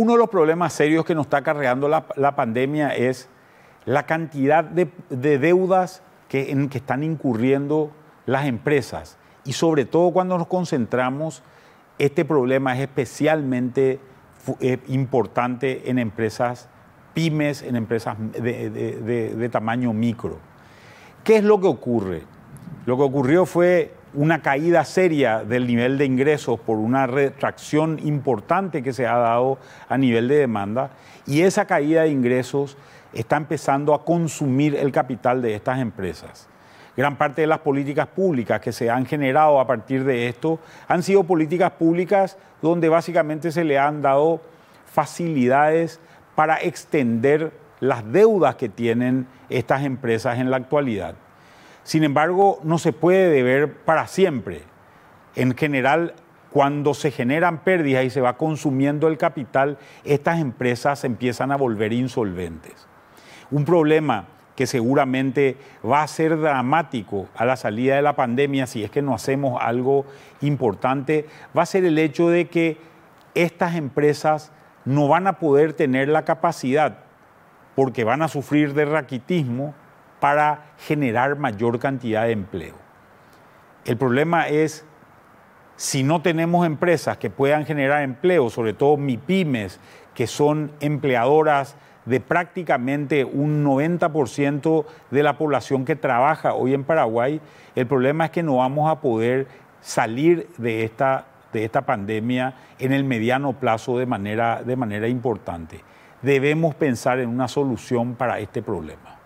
Uno de los problemas serios que nos está acarreando la, pandemia es la cantidad de, de deudas que, en que están incurriendo las empresas. Y sobre todo cuando nos concentramos, este problema es especialmente eh, importante en empresas pymes, en empresas de, de, tamaño micro. ¿Qué es lo que ocurre? Lo que ocurrió fue una caída seria del nivel de ingresos por una retracción importante que se ha dado a nivel de demanda y esa caída de ingresos está empezando a consumir el capital de estas empresas. Gran parte de las políticas públicas que se han generado a partir de esto han sido políticas públicas donde básicamente se le han dado facilidades para extender las deudas que tienen estas empresas en la actualidad. Sin embargo, no se puede deber para siempre. En general, cuando se generan pérdidas y se va consumiendo el capital, estas empresas empiezan a volver insolventes. Un problema que seguramente va a ser dramático a la salida de la pandemia si es que no hacemos algo importante, va a ser el hecho de que estas empresas no van a poder tener la capacidad, porque van a sufrir de raquitismo, para generar mayor cantidad de empleo. El problema es si no tenemos empresas que puedan generar empleo, sobre todo MIPIMES, que son empleadoras de prácticamente un 90% de la población que trabaja hoy en Paraguay, el problema es que no vamos a poder salir de esta, de esta pandemia en el mediano plazo de manera, de manera importante. Debemos pensar en una solución para este problema.